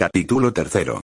Capítulo tercero.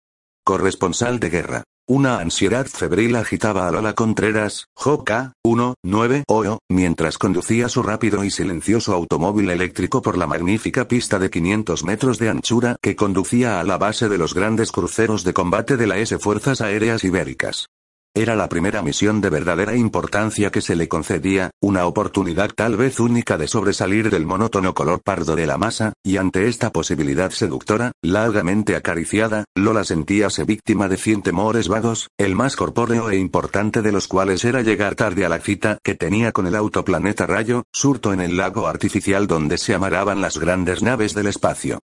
Corresponsal de guerra. Una ansiedad febril agitaba a Lola Contreras, Joca, 1, 9, OO, mientras conducía su rápido y silencioso automóvil eléctrico por la magnífica pista de 500 metros de anchura que conducía a la base de los grandes cruceros de combate de la S Fuerzas Aéreas Ibéricas. Era la primera misión de verdadera importancia que se le concedía, una oportunidad tal vez única de sobresalir del monótono color pardo de la masa, y ante esta posibilidad seductora, largamente acariciada, Lola sentíase víctima de cien temores vagos, el más corpóreo e importante de los cuales era llegar tarde a la cita que tenía con el autoplaneta Rayo, surto en el lago artificial donde se amaraban las grandes naves del espacio.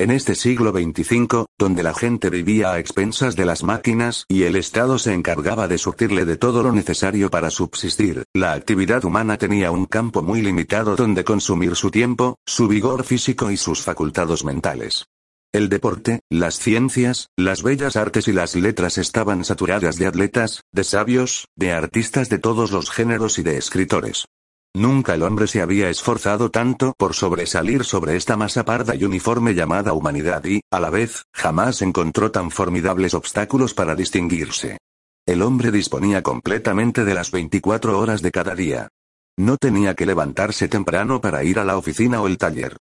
En este siglo XXV, donde la gente vivía a expensas de las máquinas y el Estado se encargaba de surtirle de todo lo necesario para subsistir, la actividad humana tenía un campo muy limitado donde consumir su tiempo, su vigor físico y sus facultades mentales. El deporte, las ciencias, las bellas artes y las letras estaban saturadas de atletas, de sabios, de artistas de todos los géneros y de escritores. Nunca el hombre se había esforzado tanto por sobresalir sobre esta masa parda y uniforme llamada humanidad y, a la vez, jamás encontró tan formidables obstáculos para distinguirse. El hombre disponía completamente de las 24 horas de cada día. No tenía que levantarse temprano para ir a la oficina o el taller.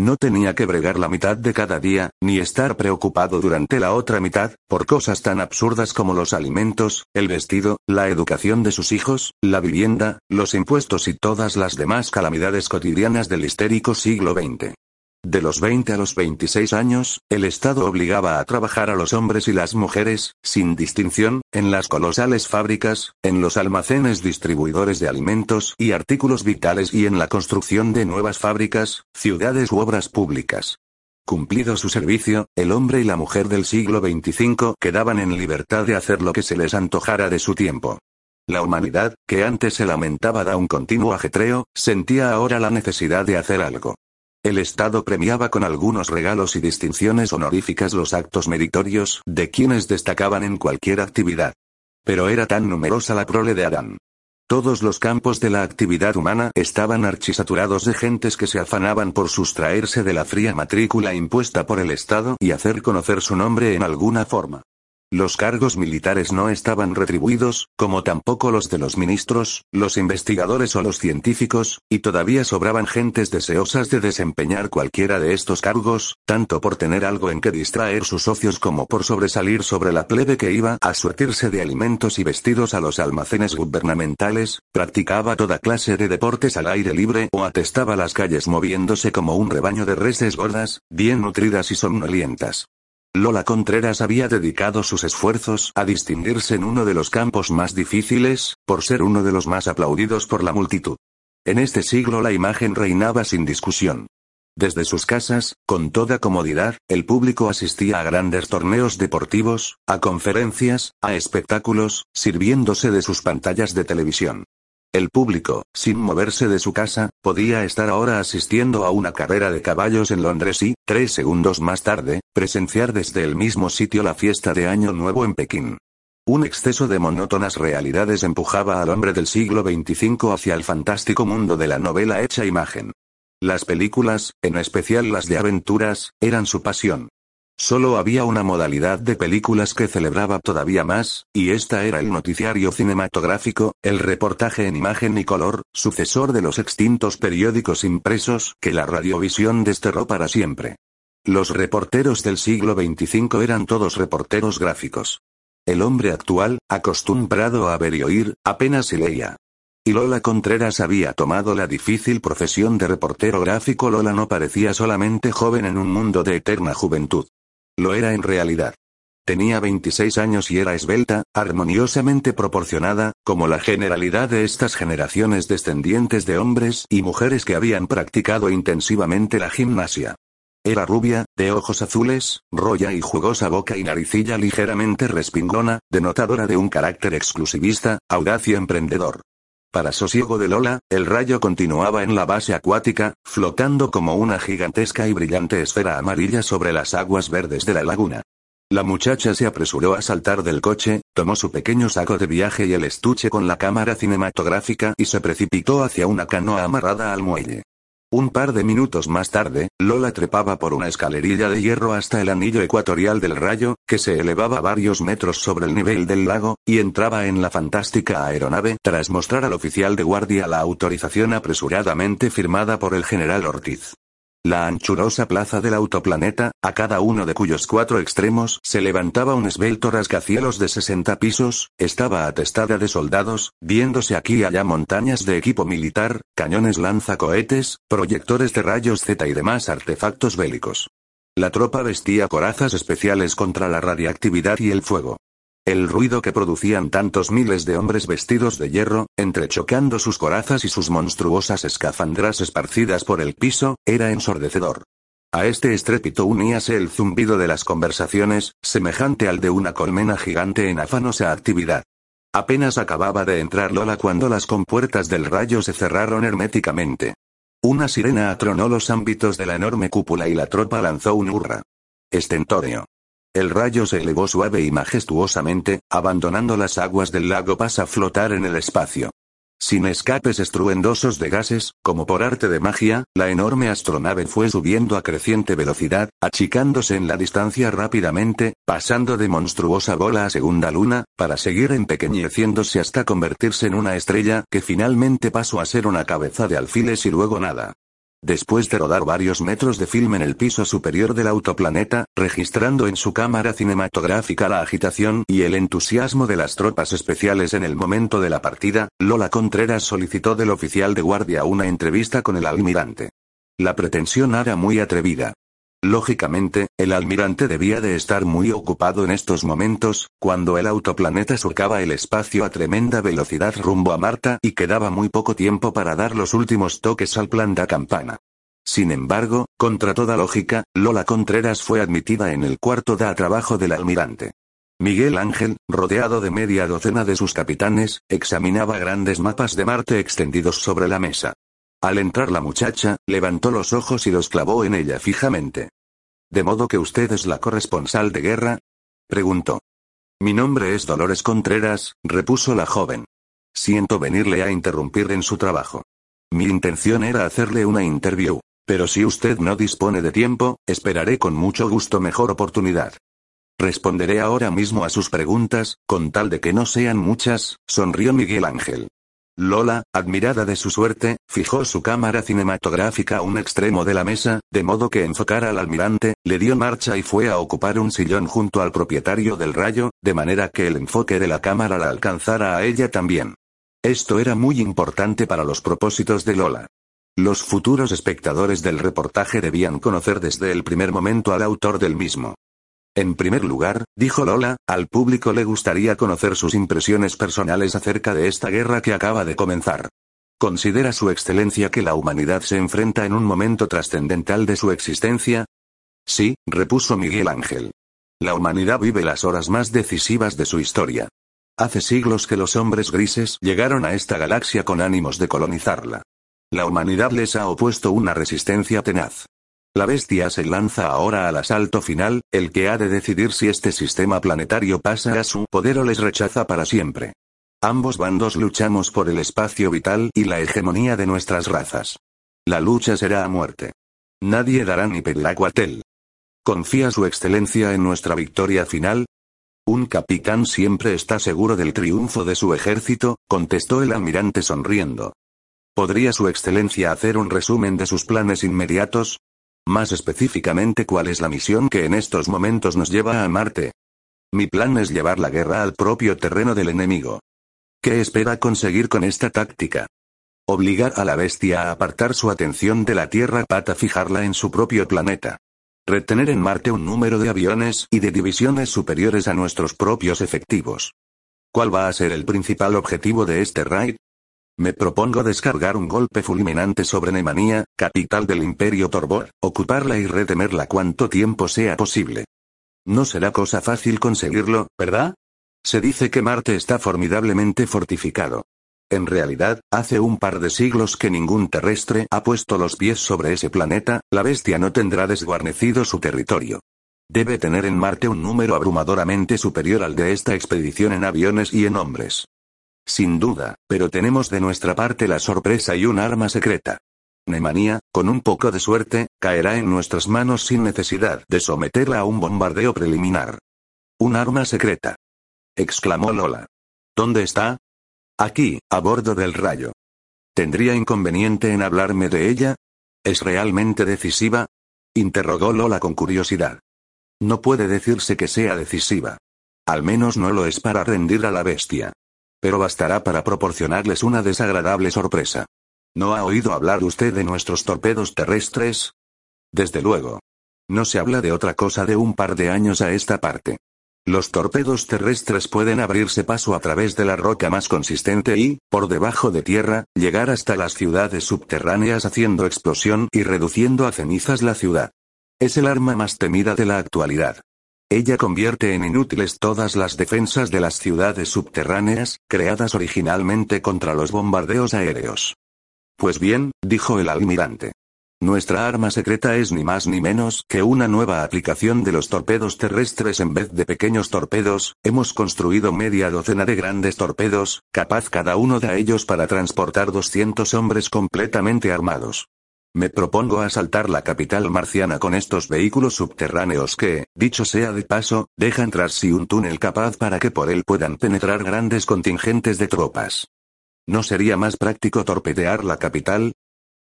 No tenía que bregar la mitad de cada día, ni estar preocupado durante la otra mitad, por cosas tan absurdas como los alimentos, el vestido, la educación de sus hijos, la vivienda, los impuestos y todas las demás calamidades cotidianas del histérico siglo XX. De los 20 a los 26 años, el Estado obligaba a trabajar a los hombres y las mujeres, sin distinción, en las colosales fábricas, en los almacenes distribuidores de alimentos y artículos vitales y en la construcción de nuevas fábricas, ciudades u obras públicas. Cumplido su servicio, el hombre y la mujer del siglo XXV quedaban en libertad de hacer lo que se les antojara de su tiempo. La humanidad, que antes se lamentaba de un continuo ajetreo, sentía ahora la necesidad de hacer algo. El Estado premiaba con algunos regalos y distinciones honoríficas los actos meritorios de quienes destacaban en cualquier actividad. Pero era tan numerosa la prole de Adán. Todos los campos de la actividad humana estaban archisaturados de gentes que se afanaban por sustraerse de la fría matrícula impuesta por el Estado y hacer conocer su nombre en alguna forma. Los cargos militares no estaban retribuidos, como tampoco los de los ministros, los investigadores o los científicos, y todavía sobraban gentes deseosas de desempeñar cualquiera de estos cargos, tanto por tener algo en que distraer sus ocios como por sobresalir sobre la plebe que iba a surtirse de alimentos y vestidos a los almacenes gubernamentales, practicaba toda clase de deportes al aire libre o atestaba las calles moviéndose como un rebaño de reses gordas, bien nutridas y somnolientas. Lola Contreras había dedicado sus esfuerzos a distinguirse en uno de los campos más difíciles, por ser uno de los más aplaudidos por la multitud. En este siglo la imagen reinaba sin discusión. Desde sus casas, con toda comodidad, el público asistía a grandes torneos deportivos, a conferencias, a espectáculos, sirviéndose de sus pantallas de televisión. El público, sin moverse de su casa, podía estar ahora asistiendo a una carrera de caballos en Londres y, tres segundos más tarde, presenciar desde el mismo sitio la fiesta de Año Nuevo en Pekín. Un exceso de monótonas realidades empujaba al hombre del siglo XXV hacia el fantástico mundo de la novela hecha imagen. Las películas, en especial las de aventuras, eran su pasión. Solo había una modalidad de películas que celebraba todavía más, y esta era el noticiario cinematográfico, el reportaje en imagen y color, sucesor de los extintos periódicos impresos que la radiovisión desterró para siempre. Los reporteros del siglo XXV eran todos reporteros gráficos. El hombre actual, acostumbrado a ver y oír, apenas se leía. Y Lola Contreras había tomado la difícil profesión de reportero gráfico. Lola no parecía solamente joven en un mundo de eterna juventud. Lo era en realidad. Tenía 26 años y era esbelta, armoniosamente proporcionada, como la generalidad de estas generaciones descendientes de hombres y mujeres que habían practicado intensivamente la gimnasia. Era rubia, de ojos azules, roya y jugosa boca y naricilla ligeramente respingona, denotadora de un carácter exclusivista, audaz y emprendedor. Para sosiego de Lola, el rayo continuaba en la base acuática, flotando como una gigantesca y brillante esfera amarilla sobre las aguas verdes de la laguna. La muchacha se apresuró a saltar del coche, tomó su pequeño saco de viaje y el estuche con la cámara cinematográfica y se precipitó hacia una canoa amarrada al muelle. Un par de minutos más tarde, Lola trepaba por una escalerilla de hierro hasta el anillo ecuatorial del rayo, que se elevaba varios metros sobre el nivel del lago, y entraba en la fantástica aeronave tras mostrar al oficial de guardia la autorización apresuradamente firmada por el general Ortiz. La anchurosa plaza del autoplaneta, a cada uno de cuyos cuatro extremos se levantaba un esbelto rascacielos de 60 pisos, estaba atestada de soldados, viéndose aquí y allá montañas de equipo militar, cañones lanzacohetes, proyectores de rayos Z y demás artefactos bélicos. La tropa vestía corazas especiales contra la radiactividad y el fuego. El ruido que producían tantos miles de hombres vestidos de hierro, entrechocando sus corazas y sus monstruosas escafandras esparcidas por el piso, era ensordecedor. A este estrépito uníase el zumbido de las conversaciones, semejante al de una colmena gigante en afanosa actividad. Apenas acababa de entrar Lola cuando las compuertas del rayo se cerraron herméticamente. Una sirena atronó los ámbitos de la enorme cúpula y la tropa lanzó un hurra. Estentorio. El rayo se elevó suave y majestuosamente, abandonando las aguas del lago pasa a flotar en el espacio. Sin escapes estruendosos de gases, como por arte de magia, la enorme astronave fue subiendo a creciente velocidad, achicándose en la distancia rápidamente, pasando de monstruosa bola a segunda luna, para seguir empequeñeciéndose hasta convertirse en una estrella que finalmente pasó a ser una cabeza de alfiles y luego nada. Después de rodar varios metros de film en el piso superior del autoplaneta, registrando en su cámara cinematográfica la agitación y el entusiasmo de las tropas especiales en el momento de la partida, Lola Contreras solicitó del oficial de guardia una entrevista con el almirante. La pretensión era muy atrevida. Lógicamente, el almirante debía de estar muy ocupado en estos momentos, cuando el autoplaneta surcaba el espacio a tremenda velocidad rumbo a Marta y quedaba muy poco tiempo para dar los últimos toques al plan de campana. Sin embargo, contra toda lógica, Lola Contreras fue admitida en el cuarto de trabajo del almirante. Miguel Ángel, rodeado de media docena de sus capitanes, examinaba grandes mapas de Marte extendidos sobre la mesa. Al entrar la muchacha, levantó los ojos y los clavó en ella fijamente. ¿De modo que usted es la corresponsal de guerra? preguntó. Mi nombre es Dolores Contreras, repuso la joven. Siento venirle a interrumpir en su trabajo. Mi intención era hacerle una interview, pero si usted no dispone de tiempo, esperaré con mucho gusto mejor oportunidad. Responderé ahora mismo a sus preguntas, con tal de que no sean muchas, sonrió Miguel Ángel. Lola, admirada de su suerte, fijó su cámara cinematográfica a un extremo de la mesa, de modo que enfocara al almirante, le dio marcha y fue a ocupar un sillón junto al propietario del rayo, de manera que el enfoque de la cámara la alcanzara a ella también. Esto era muy importante para los propósitos de Lola. Los futuros espectadores del reportaje debían conocer desde el primer momento al autor del mismo. En primer lugar, dijo Lola, al público le gustaría conocer sus impresiones personales acerca de esta guerra que acaba de comenzar. ¿Considera su excelencia que la humanidad se enfrenta en un momento trascendental de su existencia? Sí, repuso Miguel Ángel. La humanidad vive las horas más decisivas de su historia. Hace siglos que los hombres grises llegaron a esta galaxia con ánimos de colonizarla. La humanidad les ha opuesto una resistencia tenaz. La bestia se lanza ahora al asalto final, el que ha de decidir si este sistema planetario pasa a su poder o les rechaza para siempre. Ambos bandos luchamos por el espacio vital y la hegemonía de nuestras razas. La lucha será a muerte. Nadie dará ni per la cuartel. ¿Confía su excelencia en nuestra victoria final? Un capitán siempre está seguro del triunfo de su ejército, contestó el almirante sonriendo. ¿Podría su excelencia hacer un resumen de sus planes inmediatos? Más específicamente, ¿cuál es la misión que en estos momentos nos lleva a Marte? Mi plan es llevar la guerra al propio terreno del enemigo. ¿Qué espera conseguir con esta táctica? Obligar a la bestia a apartar su atención de la Tierra para fijarla en su propio planeta. Retener en Marte un número de aviones y de divisiones superiores a nuestros propios efectivos. ¿Cuál va a ser el principal objetivo de este raid? Me propongo descargar un golpe fulminante sobre Nemanía, capital del Imperio Torbor, ocuparla y retenerla cuanto tiempo sea posible. No será cosa fácil conseguirlo, ¿verdad? Se dice que Marte está formidablemente fortificado. En realidad, hace un par de siglos que ningún terrestre ha puesto los pies sobre ese planeta, la bestia no tendrá desguarnecido su territorio. Debe tener en Marte un número abrumadoramente superior al de esta expedición en aviones y en hombres. Sin duda, pero tenemos de nuestra parte la sorpresa y un arma secreta. Nemanía, con un poco de suerte, caerá en nuestras manos sin necesidad de someterla a un bombardeo preliminar. Un arma secreta. exclamó Lola. ¿Dónde está? Aquí, a bordo del rayo. ¿Tendría inconveniente en hablarme de ella? ¿Es realmente decisiva? interrogó Lola con curiosidad. No puede decirse que sea decisiva. Al menos no lo es para rendir a la bestia. Pero bastará para proporcionarles una desagradable sorpresa. ¿No ha oído hablar usted de nuestros torpedos terrestres? Desde luego. No se habla de otra cosa de un par de años a esta parte. Los torpedos terrestres pueden abrirse paso a través de la roca más consistente y, por debajo de tierra, llegar hasta las ciudades subterráneas haciendo explosión y reduciendo a cenizas la ciudad. Es el arma más temida de la actualidad. Ella convierte en inútiles todas las defensas de las ciudades subterráneas, creadas originalmente contra los bombardeos aéreos. Pues bien, dijo el almirante. Nuestra arma secreta es ni más ni menos que una nueva aplicación de los torpedos terrestres en vez de pequeños torpedos, hemos construido media docena de grandes torpedos, capaz cada uno de ellos para transportar 200 hombres completamente armados. Me propongo asaltar la capital marciana con estos vehículos subterráneos que, dicho sea de paso, dejan tras sí un túnel capaz para que por él puedan penetrar grandes contingentes de tropas. ¿No sería más práctico torpedear la capital?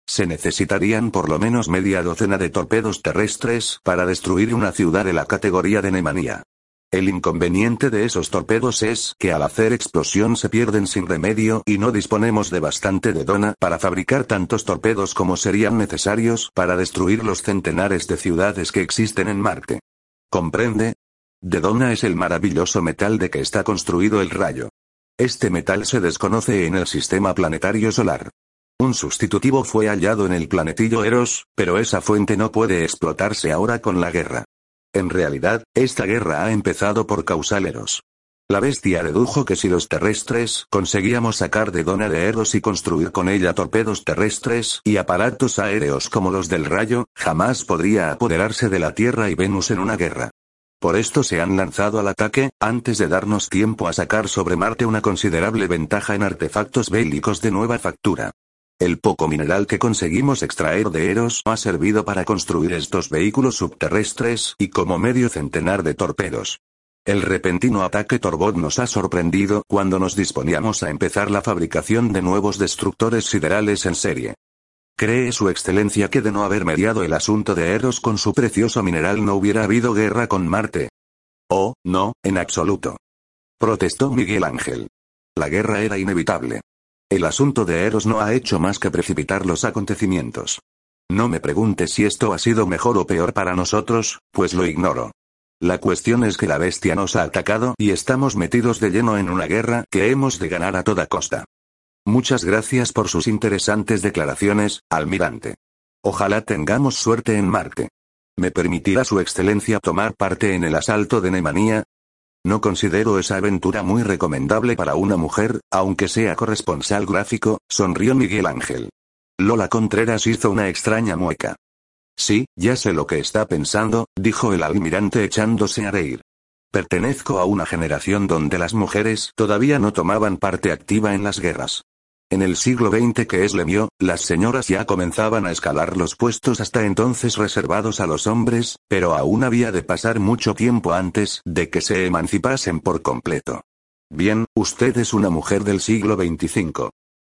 Se necesitarían por lo menos media docena de torpedos terrestres para destruir una ciudad de la categoría de Nemanía. El inconveniente de esos torpedos es que al hacer explosión se pierden sin remedio y no disponemos de bastante de dona para fabricar tantos torpedos como serían necesarios para destruir los centenares de ciudades que existen en Marte. ¿Comprende? De dona es el maravilloso metal de que está construido el rayo. Este metal se desconoce en el sistema planetario solar. Un sustitutivo fue hallado en el planetillo Eros, pero esa fuente no puede explotarse ahora con la guerra. En realidad, esta guerra ha empezado por causaleros. La bestia dedujo que si los terrestres conseguíamos sacar de Dona de Eros y construir con ella torpedos terrestres y aparatos aéreos como los del rayo, jamás podría apoderarse de la Tierra y Venus en una guerra. Por esto se han lanzado al ataque, antes de darnos tiempo a sacar sobre Marte una considerable ventaja en artefactos bélicos de nueva factura. El poco mineral que conseguimos extraer de Eros ha servido para construir estos vehículos subterrestres y como medio centenar de torpedos. El repentino ataque Torbot nos ha sorprendido cuando nos disponíamos a empezar la fabricación de nuevos destructores siderales en serie. ¿Cree Su Excelencia que de no haber mediado el asunto de Eros con su precioso mineral no hubiera habido guerra con Marte? Oh, no, en absoluto. Protestó Miguel Ángel. La guerra era inevitable. El asunto de Eros no ha hecho más que precipitar los acontecimientos. No me pregunte si esto ha sido mejor o peor para nosotros, pues lo ignoro. La cuestión es que la bestia nos ha atacado y estamos metidos de lleno en una guerra que hemos de ganar a toda costa. Muchas gracias por sus interesantes declaraciones, almirante. Ojalá tengamos suerte en Marte. ¿Me permitirá su excelencia tomar parte en el asalto de Nemanía? No considero esa aventura muy recomendable para una mujer, aunque sea corresponsal gráfico, sonrió Miguel Ángel. Lola Contreras hizo una extraña mueca. Sí, ya sé lo que está pensando, dijo el almirante echándose a reír. Pertenezco a una generación donde las mujeres todavía no tomaban parte activa en las guerras. En el siglo XX que es Lemio, las señoras ya comenzaban a escalar los puestos hasta entonces reservados a los hombres, pero aún había de pasar mucho tiempo antes de que se emancipasen por completo. Bien, usted es una mujer del siglo XXV.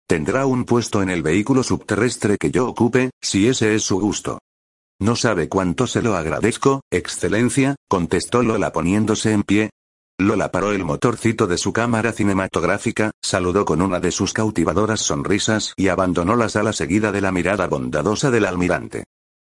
Tendrá un puesto en el vehículo subterrestre que yo ocupe, si ese es su gusto. No sabe cuánto se lo agradezco, excelencia, contestó Lola poniéndose en pie, Lola paró el motorcito de su cámara cinematográfica, saludó con una de sus cautivadoras sonrisas y abandonó la sala seguida de la mirada bondadosa del almirante.